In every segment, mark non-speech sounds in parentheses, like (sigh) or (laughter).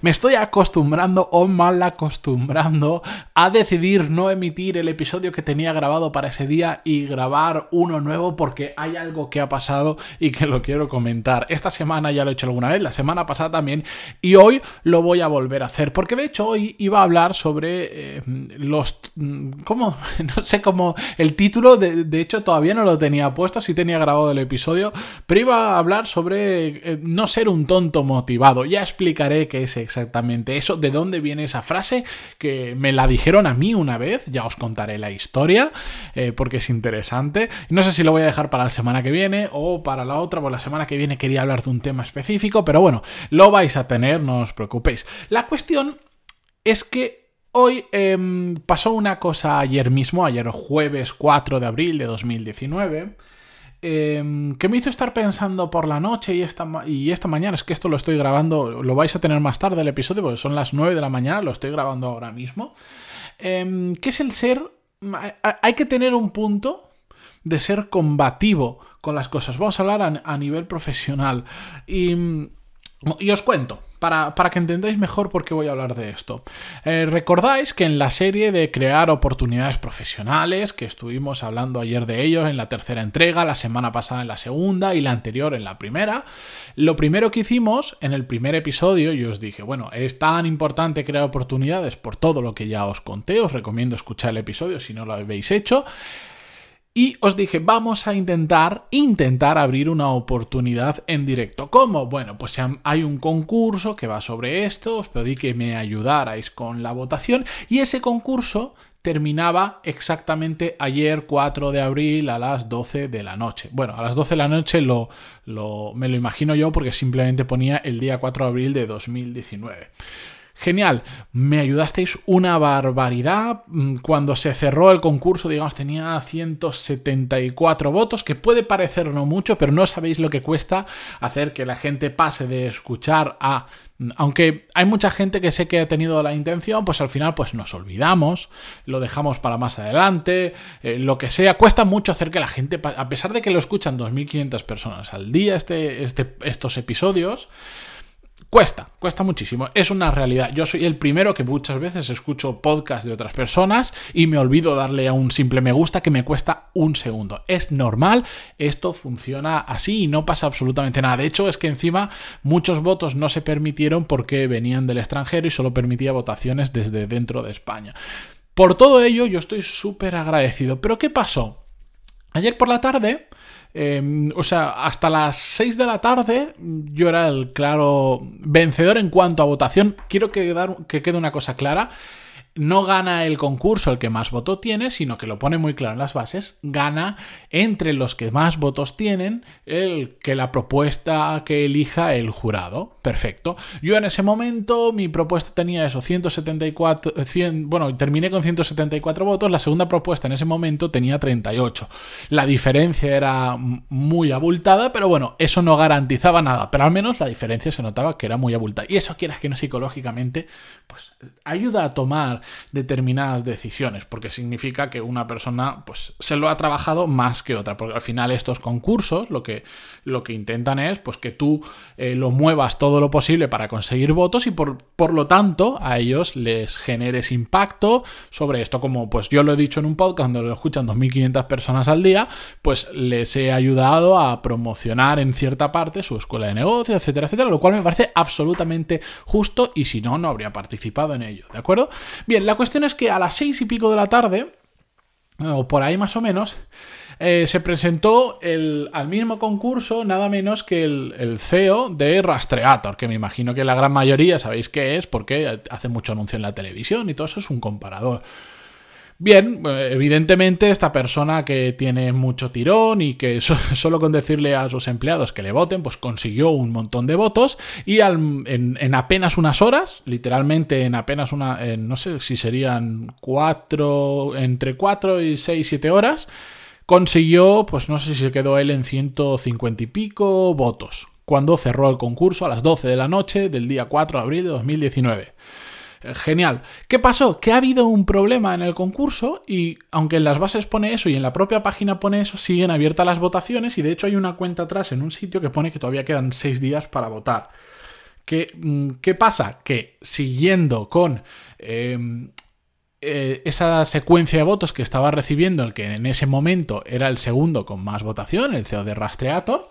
Me estoy acostumbrando o mal acostumbrando a decidir no emitir el episodio que tenía grabado para ese día y grabar uno nuevo porque hay algo que ha pasado y que lo quiero comentar. Esta semana ya lo he hecho alguna vez, la semana pasada también y hoy lo voy a volver a hacer porque de hecho hoy iba a hablar sobre eh, los... ¿Cómo? (laughs) No sé cómo... El título de, hecho todavía no lo tenía puesto, sí tenía grabado el episodio, pero iba a hablar sobre eh, no ser un tonto motivado. Ya explicaré qué es exactamente eso, de dónde viene esa frase, que me la dijeron a mí una vez, ya os contaré la historia, eh, porque es interesante. No sé si lo voy a dejar para la semana que viene o para la otra, pues la semana que viene quería hablar de un tema específico, pero bueno, lo vais a tener, no os preocupéis. La cuestión es que Hoy em, pasó una cosa ayer mismo, ayer jueves 4 de abril de 2019, Em, ¿Qué me hizo estar pensando por la noche y esta, y esta mañana, es que esto lo estoy grabando, lo vais a tener más tarde el episodio, porque son las 9 de la mañana, lo estoy grabando ahora mismo, eh, ¿qué es el ser? Hay que tener un punto de ser combativo con las cosas. Vamos a hablar a, nivel profesional. y os cuento para, que entendáis mejor por qué voy a hablar de esto. Eh, recordáis que en la serie de crear oportunidades profesionales, que estuvimos hablando ayer de ellos en la tercera entrega, la semana pasada en la segunda y la anterior en la primera, lo primero que hicimos en el primer episodio, yo os dije, bueno, es tan importante crear oportunidades por todo lo que ya os conté, os recomiendo escuchar el episodio si no lo habéis hecho. Y os dije, vamos a intentar, intentar abrir una oportunidad en directo. ¿Cómo? Bueno, pues hay un concurso que va sobre esto, os pedí que me ayudarais con la votación y ese concurso terminaba exactamente ayer 4 de abril a las 12 de la noche. Bueno, a las 12 de la noche lo, me lo imagino yo porque simplemente ponía el día 4 de abril de 2019. Genial, me ayudasteis una barbaridad. Mm, cuando se cerró el concurso, digamos, tenía 174 votos, que puede parecer no mucho, pero no sabéis lo que cuesta hacer que la gente pase de escuchar a... Mm, aunque hay mucha gente que sé que ha tenido la intención, pues al final pues nos olvidamos, lo dejamos para más adelante, eh, lo que sea. Cuesta mucho hacer que la gente, a pesar de que lo escuchan 2.500 personas al día este, este, estos episodios, Cuesta, cuesta muchísimo. Es una realidad. Yo soy el primero que muchas veces escucho podcast de otras personas y me olvido darle a un simple me gusta que me cuesta un segundo. Es normal, esto funciona así y no pasa absolutamente nada. De hecho, es que encima muchos votos no se permitieron porque venían del extranjero y solo permitía votaciones desde dentro de España. Por todo ello, yo estoy súper agradecido. Pero ¿qué pasó? Ayer por la tarde Em, o sea, hasta las 6 de la tarde yo era el claro vencedor en cuanto a votación. Quiero que, que quede una cosa clara no gana el concurso el que más votos tiene, sino que lo pone muy claro en las bases, gana entre los que más votos tienen el que la propuesta que elija el jurado. Perfecto. Yo en ese momento mi propuesta tenía eso, 174, 100, bueno, terminé con 174 votos, la segunda propuesta en ese momento tenía 38. La diferencia era muy abultada, pero bueno, eso no garantizaba nada, pero al menos la diferencia se notaba que era muy abultada. Y eso quieras que no psicológicamente, pues ayuda a tomar determinadas decisiones, porque significa que una persona pues, se lo ha trabajado más que otra, porque al final estos concursos lo que, lo que intentan es pues, que tú eh, lo muevas todo lo posible para conseguir votos y por, por lo tanto a ellos les generes impacto sobre esto, como pues yo lo he dicho en un podcast donde lo escuchan 2.500 personas al día, pues les he ayudado a promocionar en cierta parte su escuela de negocios, etcétera, etcétera, lo cual me parece absolutamente justo y si no, no habría participado en ello, ¿de acuerdo? Bien, la cuestión es que a las seis y pico de la tarde, o por ahí más o menos, eh, se presentó el, al mismo concurso nada menos que el, CEO de Rastreator, que me imagino que la gran mayoría sabéis qué es porque hace mucho anuncio en la televisión y todo eso es un comparador. Bien, evidentemente esta persona que tiene mucho tirón y que (laughs) solo con decirle a sus empleados que le voten, pues consiguió un montón de votos y en, apenas unas horas, literalmente en apenas una, no sé si serían cuatro, entre cuatro y seis, siete horas, consiguió, pues no sé si se quedó él en 150 y pico votos, cuando cerró el concurso a las 12 de la noche del día 4 de abril de 2019. Genial. ¿Qué pasó? Que ha habido un problema en el concurso y aunque en las bases pone eso y en la propia página pone eso, siguen abiertas las votaciones y de hecho hay una cuenta atrás en un sitio que pone que todavía quedan seis días para votar. ¿Qué, mm, qué pasa? Que siguiendo con... Em, eh, esa secuencia de votos que estaba recibiendo el que en ese momento era el segundo con más votación, el CEO de Rastreator,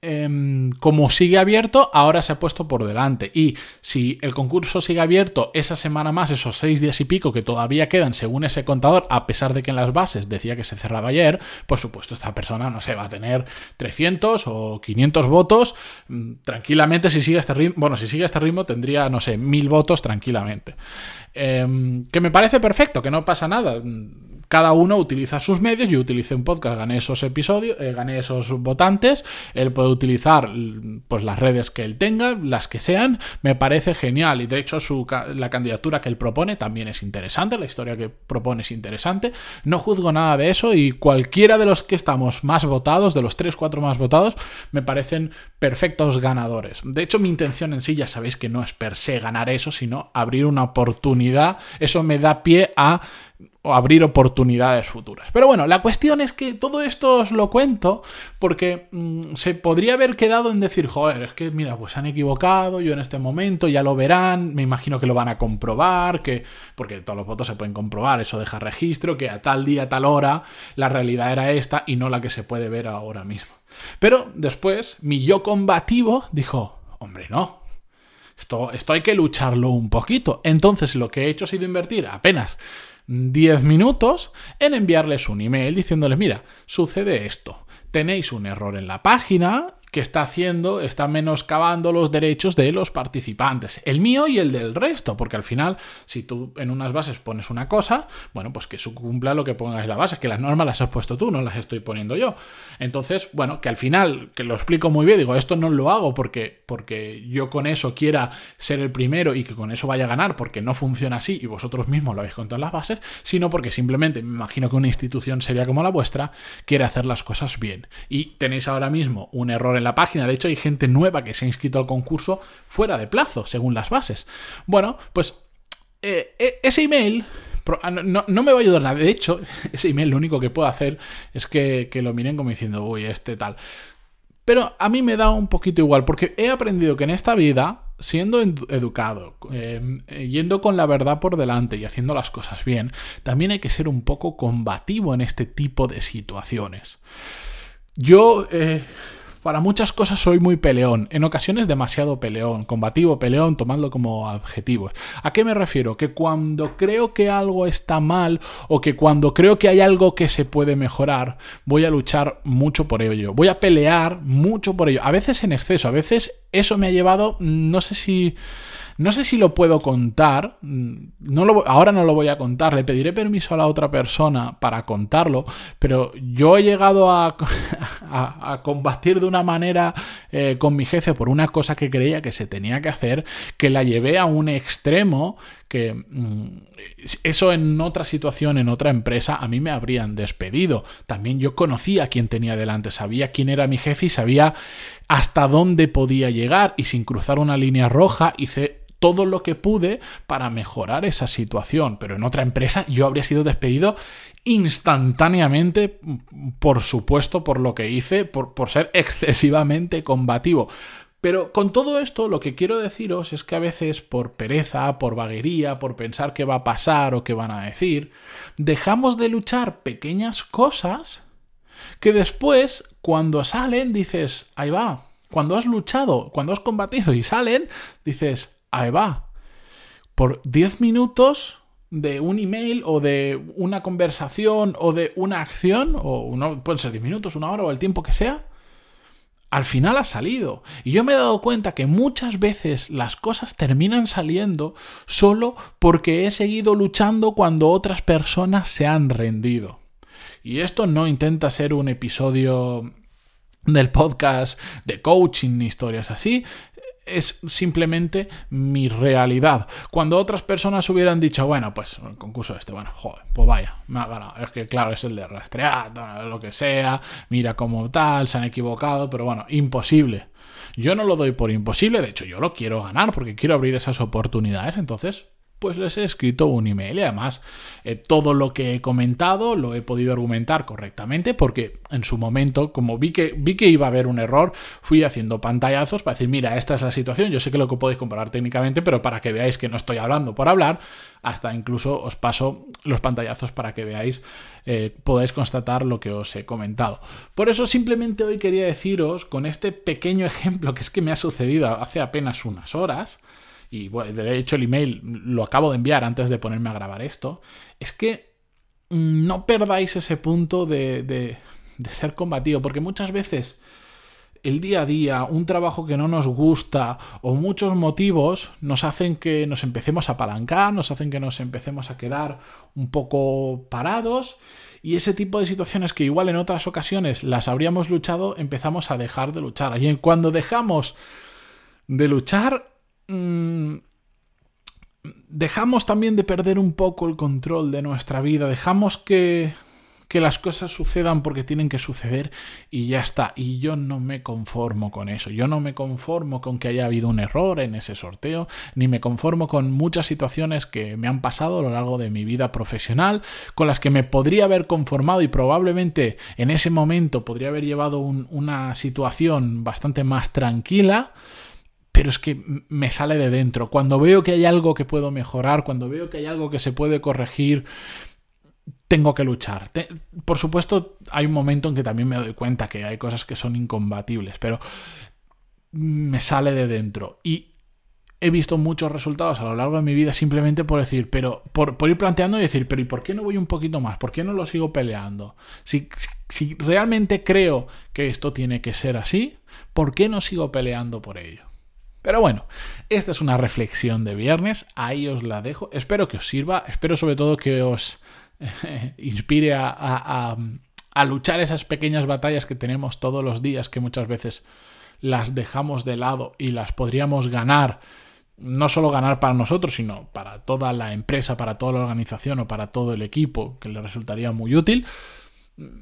Em, como sigue abierto, ahora se ha puesto por delante. Y si el concurso sigue abierto esa semana más, esos seis días y pico que todavía quedan según ese contador, a pesar de que en las bases decía que se cerraba ayer, por supuesto esta persona, no sé, va a tener 300 o 500 votos mm, tranquilamente si sigue este ritmo. Bueno, si sigue este ritmo tendría, no sé, mil votos tranquilamente. Em, que me parece perfecto, que no pasa nada cada uno utiliza sus medios, yo utilicé un podcast, gané esos episodios, eh, gané esos votantes, él puede utilizar pues las redes que él tenga, las que sean, me parece genial. Y de hecho la candidatura que él propone también es interesante, la historia que propone es interesante, no juzgo nada de eso y cualquiera de los que estamos más votados, de los 3, 4 más votados, me parecen perfectos ganadores. De hecho mi intención en sí ya sabéis que no es per se ganar eso, sino abrir una oportunidad, eso me da pie a o abrir oportunidades futuras. Pero bueno, la cuestión es que todo esto os lo cuento porque mm, se podría haber quedado en decir, joder, es que mira, pues se han equivocado, yo en este momento ya lo verán, me imagino que lo van a comprobar, que porque todos los votos se pueden comprobar, eso deja registro, que a tal día, a tal hora, la realidad era esta y no la que se puede ver ahora mismo. Pero después, mi yo combativo dijo, hombre, no, esto, esto, hay que lucharlo un poquito. Entonces lo que he hecho ha sido invertir apenas 10 minutos en enviarles un email diciéndoles, mira, sucede esto, tenéis un error en la página, está haciendo, está menoscabando los derechos de los participantes, el mío y el del resto, porque al final, si tú en unas bases pones una cosa, bueno, pues que eso cumpla lo que pongas en la base, que las normas las has puesto tú, no las estoy poniendo yo. Entonces, bueno, que al final, que lo explico muy bien, digo, esto no lo hago porque, porque yo con eso quiera ser el primero y que con eso vaya a ganar, porque no funciona así y vosotros mismos lo habéis contado en las bases, sino porque simplemente me imagino que una institución seria como la vuestra quiere hacer las cosas bien. Y tenéis ahora mismo un error en la página. De hecho, hay gente nueva que se ha inscrito al concurso fuera de plazo, según las bases. Bueno, pues eh, e, ese email ah, no, me va a ayudar nada. De hecho, (laughs) ese email lo único que puedo hacer es que, lo miren como diciendo, uy, este tal. Pero a mí me da un poquito igual, porque he aprendido que en esta vida, siendo educado, em, yendo con la verdad por delante y haciendo las cosas bien, también hay que ser un poco combativo en este tipo de situaciones. Yo eh, para muchas cosas soy muy peleón, en ocasiones demasiado peleón, combativo, peleón, tomadlo como adjetivos. ¿A qué me refiero? Que cuando creo que algo está mal o que cuando creo que hay algo que se puede mejorar, voy a luchar mucho por ello, voy a pelear mucho por ello, a veces en exceso, a veces eso me ha llevado, no sé si no sé si lo puedo contar, mm, no lo, ahora no lo voy a contar, le pediré permiso a la otra persona para contarlo, pero yo he llegado (laughs) a, a, combatir de una manera eh, con mi jefe por una cosa que creía que se tenía que hacer, que la llevé a un extremo que mm, eso en otra situación, en otra empresa, a mí me habrían despedido. También yo conocía a quién tenía delante, sabía quién era mi jefe y sabía hasta dónde podía llegar y sin cruzar una línea roja hice todo lo que pude para mejorar esa situación, pero en otra empresa yo habría sido despedido instantáneamente, por supuesto, por lo que hice, por, por ser excesivamente combativo. Pero con todo esto lo que quiero deciros es que a veces por pereza, por vaguería, por pensar qué va a pasar o qué van a decir, dejamos de luchar pequeñas cosas que después, cuando salen, dices, ahí va. Cuando has luchado, cuando has combatido y salen, dices, ahí va. Por 10 minutos de un email o de una conversación o de una acción, o no, pueden ser 10 minutos, una hora o el tiempo que sea, al final ha salido. Y yo me he dado cuenta que muchas veces las cosas terminan saliendo solo porque he seguido luchando cuando otras personas se han rendido. Y esto no intenta ser un episodio del podcast de coaching ni historias así es simplemente mi realidad. Cuando otras personas hubieran dicho, bueno, pues el concurso este, bueno, joder, pues vaya, me ha ganado. Es que claro, es el de rastrear, lo que sea, mira como tal, se han equivocado, pero bueno, imposible. Yo no lo doy por imposible, de hecho yo lo quiero ganar porque quiero abrir esas oportunidades, entonces pues les he escrito un email y además eh, todo lo que he comentado lo he podido argumentar correctamente porque en su momento, como vi que, vi que iba a haber un error, fui haciendo pantallazos para decir, mira, esta es la situación, yo sé que lo que podéis comparar técnicamente, pero para que veáis que no estoy hablando por hablar, hasta incluso os paso los pantallazos para que veáis, eh, podáis constatar lo que os he comentado. Por eso simplemente hoy quería deciros con este pequeño (laughs) ejemplo que es que me ha sucedido hace apenas unas horas, y bueno, de hecho el email lo acabo de enviar antes de ponerme a grabar esto, es que mm, no perdáis ese punto de, de, de ser combativo, porque muchas veces el día a día, un trabajo que no nos gusta o muchos motivos nos hacen que nos empecemos a apalancar, nos hacen que nos empecemos a quedar un poco parados y ese tipo de situaciones que igual en otras ocasiones las habríamos luchado, empezamos a dejar de luchar. Y cuando dejamos de luchar, Mm, dejamos también de perder un poco el control de nuestra vida, dejamos que, que las cosas sucedan porque tienen que suceder y ya está. Y yo no me conformo con eso. Yo no me conformo con que haya habido un error en ese sorteo, ni me conformo con muchas situaciones que me han pasado a lo largo de mi vida profesional, con las que me podría haber conformado y probablemente en ese momento podría haber llevado una situación bastante más tranquila pero es que me sale de dentro. Cuando veo que hay algo que puedo mejorar, cuando veo que hay algo que se puede corregir, tengo que luchar. por supuesto, hay un momento en que también me doy cuenta que hay cosas que son incompatibles, pero me sale de dentro. Y he visto muchos resultados a lo largo de mi vida simplemente por decir, pero por, ir planteando y decir, pero ¿y por qué no voy un poquito más? ¿Por qué no lo sigo peleando? Si, si realmente creo que esto tiene que ser así, ¿por qué no sigo peleando por ello? Pero bueno, esta es una reflexión de viernes, ahí os la dejo. Espero que os sirva, espero sobre todo que os (laughs) inspire a, luchar esas pequeñas batallas que tenemos todos los días, que muchas veces las dejamos de lado y las podríamos ganar no solo ganar para nosotros, sino para toda la empresa, para toda la organización o para todo el equipo, que le resultaría muy útil.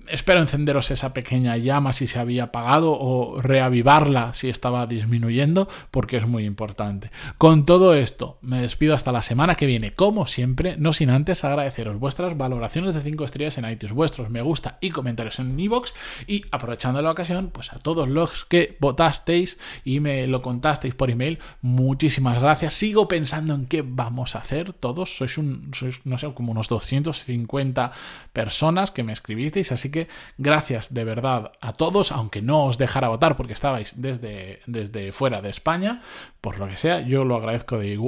Espero encenderos esa pequeña llama si se había apagado o reavivarla si estaba disminuyendo, porque es muy importante. Con todo esto, me despido hasta la semana que viene, como siempre, no sin antes agradeceros vuestras valoraciones de 5 estrellas en iTunes, vuestros me gusta y comentarios en iVoox y aprovechando la ocasión, pues a todos los que votasteis y me lo contasteis por email, muchísimas gracias. Sigo pensando en qué vamos a hacer todos, sois un, sois, no sé, como unos 250 personas que me escribisteis Así que gracias de verdad a todos, aunque no os dejara votar porque estabais desde, desde fuera de España, por lo que sea, yo lo agradezco. De,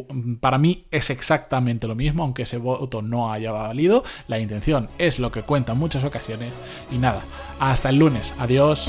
para mí es exactamente lo mismo, aunque ese voto no haya valido. La intención es lo que cuenta en muchas ocasiones. Y nada, hasta el lunes. Adiós.